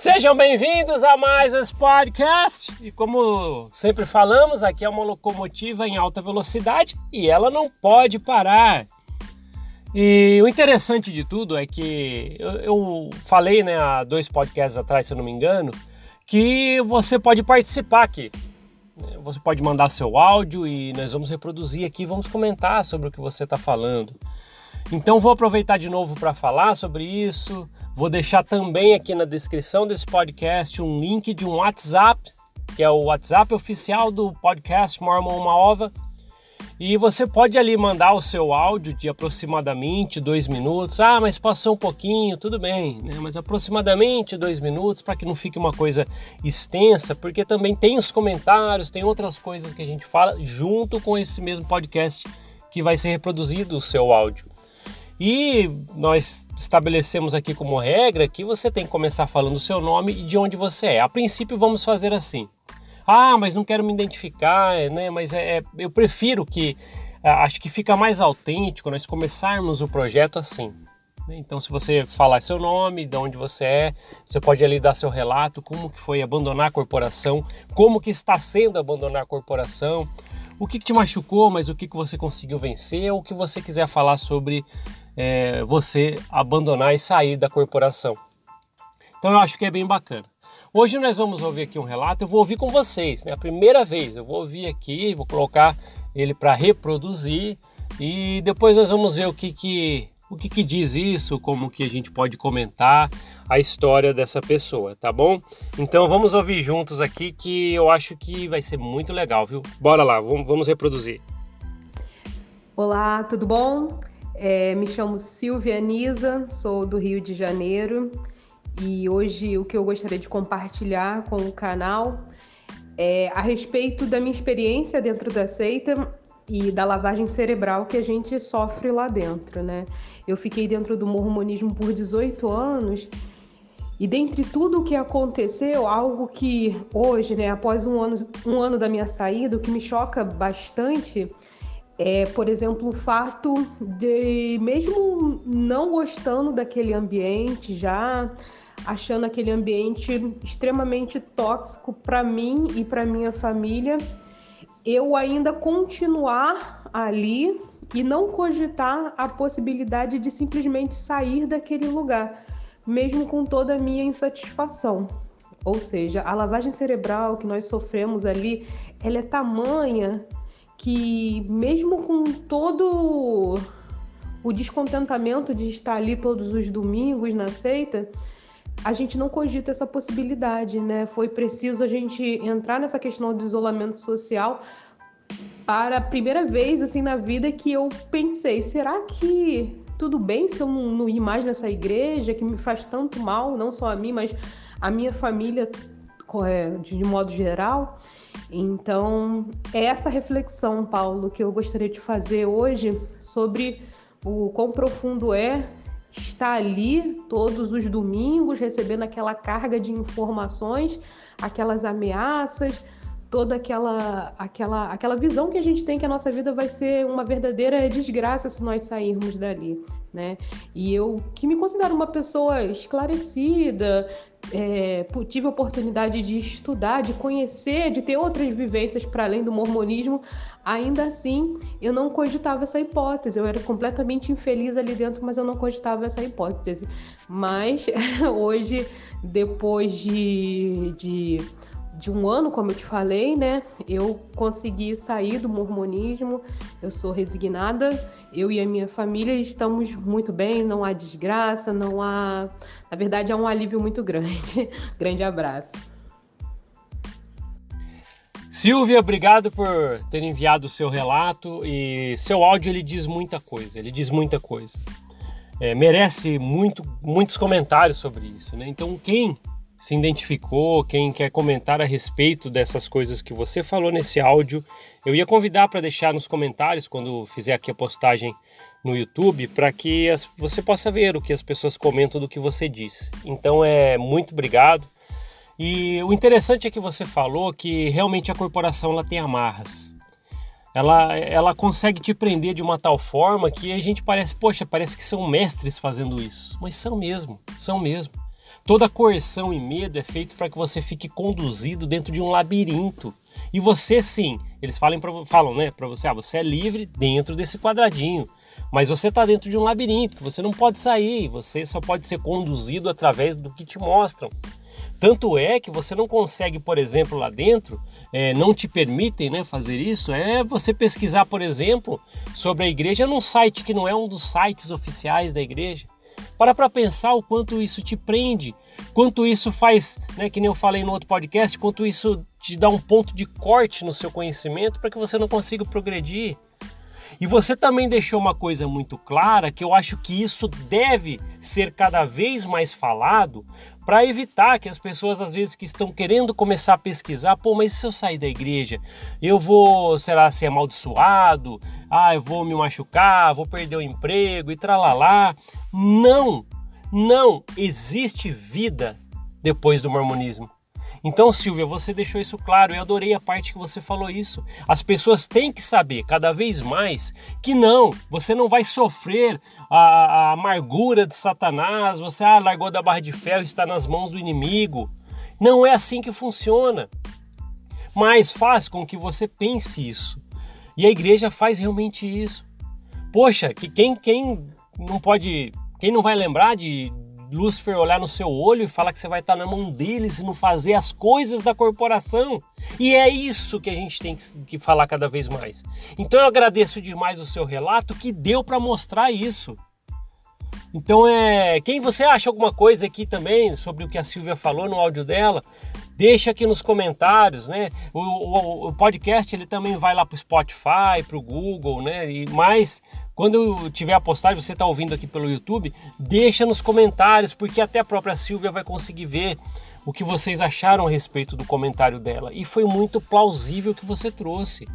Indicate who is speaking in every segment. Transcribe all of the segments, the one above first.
Speaker 1: Sejam bem-vindos a mais esse podcast. E como sempre falamos, aqui é uma locomotiva em alta velocidade e ela não pode parar. E o interessante de tudo é que eu, eu falei né, há dois podcasts atrás, se eu não me engano, que você pode participar aqui. Você pode mandar seu áudio e nós vamos reproduzir aqui, vamos comentar sobre o que você está falando. Então vou aproveitar de novo para falar sobre isso. Vou deixar também aqui na descrição desse podcast um link de um WhatsApp, que é o WhatsApp oficial do podcast Mormon Uma Ova. E você pode ali mandar o seu áudio de aproximadamente dois minutos. Ah, mas passou um pouquinho, tudo bem, né? Mas aproximadamente dois minutos para que não fique uma coisa extensa, porque também tem os comentários, tem outras coisas que a gente fala junto com esse mesmo podcast que vai ser reproduzido o seu áudio. E nós estabelecemos aqui como regra que você tem que começar falando o seu nome e de onde você é. A princípio, vamos fazer assim. Ah, mas não quero me identificar, né? Mas é, é eu prefiro que é, acho que fica mais autêntico nós começarmos o projeto assim. Né? Então, se você falar seu nome, de onde você é, você pode ali dar seu relato, como que foi abandonar a corporação, como que está sendo abandonar a corporação, o que, que te machucou, mas o que, que você conseguiu vencer, ou o que você quiser falar sobre é, você abandonar e sair da corporação. Então eu acho que é bem bacana. Hoje nós vamos ouvir aqui um relato, eu vou ouvir com vocês, né? A primeira vez, eu vou ouvir aqui, vou colocar ele para reproduzir e depois nós vamos ver o que que o que, que diz isso, como que a gente pode comentar a história dessa pessoa, tá bom? Então vamos ouvir juntos aqui que eu acho que vai ser muito legal, viu? Bora lá, vamos, reproduzir.
Speaker 2: Olá, tudo bom? É, me chamo Silvia Nisa, sou do Rio de Janeiro e hoje o que eu gostaria de compartilhar com o canal é a respeito da minha experiência dentro da seita e da lavagem cerebral que a gente sofre lá dentro, né? Eu fiquei dentro do mormonismo por 18 anos e dentre tudo o que aconteceu, algo que hoje, né, após um ano, um ano da minha saída, o que me choca bastante é, por exemplo, o fato de, mesmo não gostando daquele ambiente, já achando aquele ambiente extremamente tóxico para mim e para minha família, eu ainda continuar ali e não cogitar a possibilidade de simplesmente sair daquele lugar, mesmo com toda a minha insatisfação. Ou seja, a lavagem cerebral que nós sofremos ali, ela é tamanha que mesmo com todo o descontentamento de estar ali todos os domingos na seita, a gente não cogita essa possibilidade, né? Foi preciso a gente entrar nessa questão do isolamento social para a primeira vez assim na vida que eu pensei, será que tudo bem se eu não, não ir mais nessa igreja que me faz tanto mal, não só a mim, mas a minha família é, de modo geral? Então, é essa reflexão, Paulo, que eu gostaria de fazer hoje sobre o quão profundo é estar ali todos os domingos recebendo aquela carga de informações, aquelas ameaças, toda aquela aquela aquela visão que a gente tem que a nossa vida vai ser uma verdadeira desgraça se nós sairmos dali, né? E eu que me considero uma pessoa esclarecida, é, tive a oportunidade de estudar, de conhecer, de ter outras vivências para além do mormonismo, ainda assim eu não cogitava essa hipótese. Eu era completamente infeliz ali dentro, mas eu não cogitava essa hipótese. Mas hoje, depois de, de de um ano, como eu te falei, né? Eu consegui sair do mormonismo, eu sou resignada, eu e a minha família estamos muito bem, não há desgraça, não há. Na verdade, há um alívio muito grande. grande abraço.
Speaker 1: Silvia, obrigado por ter enviado o seu relato e seu áudio ele diz muita coisa, ele diz muita coisa. É, merece muito, muitos comentários sobre isso, né? Então quem se identificou, quem quer comentar a respeito dessas coisas que você falou nesse áudio, eu ia convidar para deixar nos comentários quando fizer aqui a postagem no YouTube, para que as, você possa ver o que as pessoas comentam do que você disse. Então é muito obrigado. E o interessante é que você falou que realmente a corporação ela tem amarras. Ela, ela consegue te prender de uma tal forma que a gente parece, poxa, parece que são mestres fazendo isso. Mas são mesmo, são mesmo. Toda coerção e medo é feito para que você fique conduzido dentro de um labirinto. E você sim, eles falam, pra, falam né, para você, ah, você é livre dentro desse quadradinho. Mas você está dentro de um labirinto, você não pode sair, você só pode ser conduzido através do que te mostram. Tanto é que você não consegue, por exemplo, lá dentro, é, não te permitem né, fazer isso, é você pesquisar, por exemplo, sobre a igreja num site que não é um dos sites oficiais da igreja. Para para pensar o quanto isso te prende, quanto isso faz, né, que nem eu falei no outro podcast, quanto isso te dá um ponto de corte no seu conhecimento para que você não consiga progredir. E você também deixou uma coisa muito clara que eu acho que isso deve ser cada vez mais falado para evitar que as pessoas às vezes que estão querendo começar a pesquisar, pô, mas se eu sair da igreja, eu vou, será ser amaldiçoado? Ah, eu vou me machucar, vou perder o emprego e tralalá. Não, não existe vida depois do mormonismo. Então, Silvia, você deixou isso claro. Eu adorei a parte que você falou isso. As pessoas têm que saber cada vez mais que não, você não vai sofrer a, a amargura de Satanás. Você ah, largou da barra de ferro, está nas mãos do inimigo. Não é assim que funciona. Mas faz com que você pense isso. E a igreja faz realmente isso. Poxa, que quem, quem não pode, quem não vai lembrar de, Lúcifer olhar no seu olho e falar que você vai estar na mão deles e não fazer as coisas da corporação. E é isso que a gente tem que falar cada vez mais. Então eu agradeço demais o seu relato que deu para mostrar isso. Então é, quem você acha alguma coisa aqui também sobre o que a Silvia falou no áudio dela, deixa aqui nos comentários, né? O, o, o podcast ele também vai lá para o Spotify, para o Google, né? E mais quando tiver a postagem, você está ouvindo aqui pelo YouTube, deixa nos comentários, porque até a própria Silvia vai conseguir ver o que vocês acharam a respeito do comentário dela. E foi muito plausível o que você trouxe.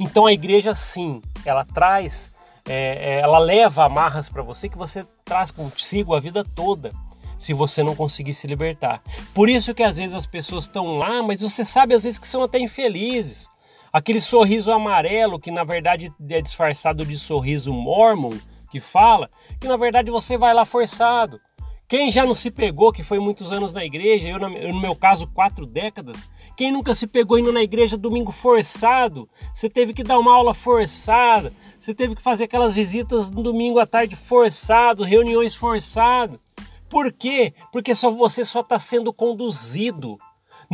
Speaker 1: Então a igreja, sim, ela traz, é, é ela leva amarras para você que você traz consigo a vida toda se você não conseguir se libertar. Por isso que às vezes as pessoas estão lá, mas você sabe às vezes que são até infelizes. Aquele sorriso amarelo que na verdade é disfarçado de sorriso mormon, que fala que na verdade você vai lá forçado. Quem já não se pegou, que foi muitos anos na igreja, eu, no meu caso, quatro décadas, quem nunca se pegou indo na igreja domingo forçado? Você teve que dar uma aula forçada, você teve que fazer aquelas visitas no domingo à tarde forçado, reuniões forçado. Por quê? Porque só você só está sendo conduzido.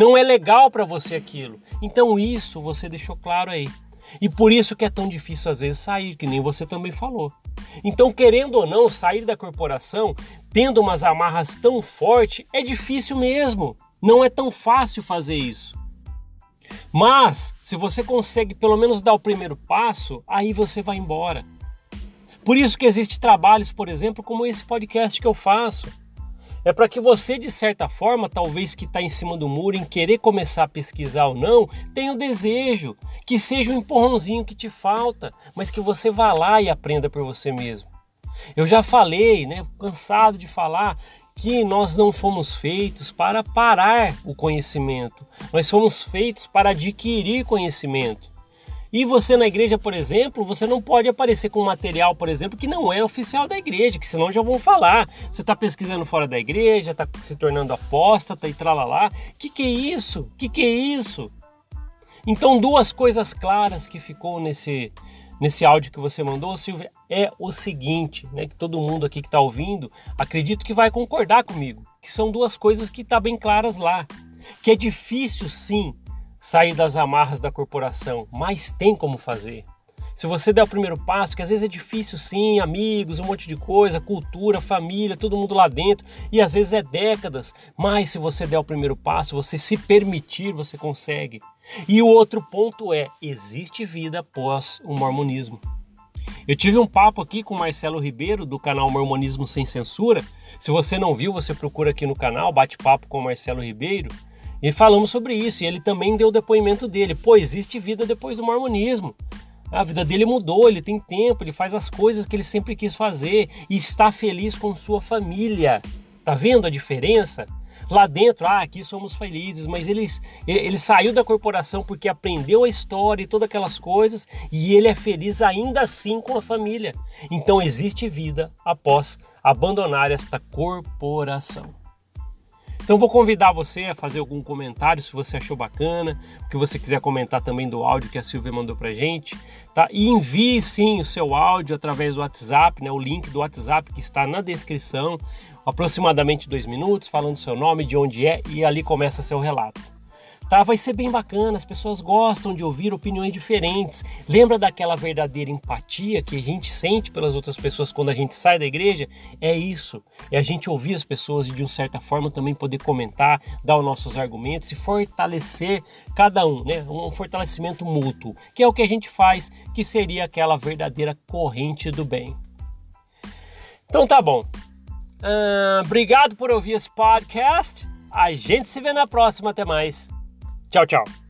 Speaker 1: Não é legal para você aquilo. Então isso você deixou claro aí. E por isso que é tão difícil às vezes sair, que nem você também falou. Então, querendo ou não, sair da corporação, tendo umas amarras tão fortes, é difícil mesmo. Não é tão fácil fazer isso. Mas, se você consegue pelo menos dar o primeiro passo, aí você vai embora. Por isso que existem trabalhos, por exemplo, como esse podcast que eu faço é para que você, de certa forma, talvez que está em cima do muro, em querer começar a pesquisar ou não, tenha o desejo, que seja um empurrãozinho que te falta, mas que você vá lá e aprenda por você mesmo. Eu já falei, né, cansado de falar, que nós não fomos feitos para parar o conhecimento, nós fomos feitos para adquirir conhecimento. E você na igreja, por exemplo, você não pode aparecer com material, por exemplo, que não é oficial da igreja, que senão já vão falar. Você está pesquisando fora da igreja, está se tornando apóstata e tralalá. Que que é isso? Que que é isso? Então, duas coisas claras que ficou nesse nesse áudio que você mandou, Silvia, é o seguinte, né, que todo mundo aqui que está ouvindo, acredito que vai concordar comigo, que são duas coisas que tá bem claras lá, que é difícil sim sair das amarras da corporação, mas tem como fazer. Se você der o primeiro passo, que às vezes é difícil sim, amigos, um monte de coisa, cultura, família, todo mundo lá dentro, e às vezes é décadas, mas se você der o primeiro passo, você se permitir, você consegue. E o outro ponto é: existe vida após o mormonismo. Eu tive um papo aqui com Marcelo Ribeiro do canal Mormonismo Sem Censura. Se você não viu, você procura aqui no canal, bate-papo com Marcelo Ribeiro. E falamos sobre isso, e ele também deu o depoimento dele. Pô, existe vida depois do mormonismo. A vida dele mudou, ele tem tempo, ele faz as coisas que ele sempre quis fazer e está feliz com sua família. Tá vendo a diferença? Lá dentro, ah, aqui somos felizes, mas ele, ele saiu da corporação porque aprendeu a história e todas aquelas coisas e ele é feliz ainda assim com a família. Então existe vida após abandonar esta corporação. Então vou convidar você a fazer algum comentário se você achou bacana, o que você quiser comentar também do áudio que a Silvia mandou pra gente, tá? E envie sim o seu áudio através do WhatsApp, né? O link do WhatsApp que está na descrição, aproximadamente dois minutos, falando seu nome, de onde é e ali começa seu relato tá? Vai ser bem bacana, as pessoas gostam de ouvir opiniões diferentes. Lembra daquela verdadeira empatia que a gente sente pelas outras pessoas quando a gente sai da igreja? É isso. É a gente ouvir as pessoas e de uma certa forma também poder comentar, dar os nossos argumentos e fortalecer cada um, né? Um fortalecimento mútuo, que é o que a gente faz, que seria aquela verdadeira corrente do bem. Então tá bom. Uh, obrigado por ouvir esse podcast. A gente se vê na próxima. Até mais. Chao.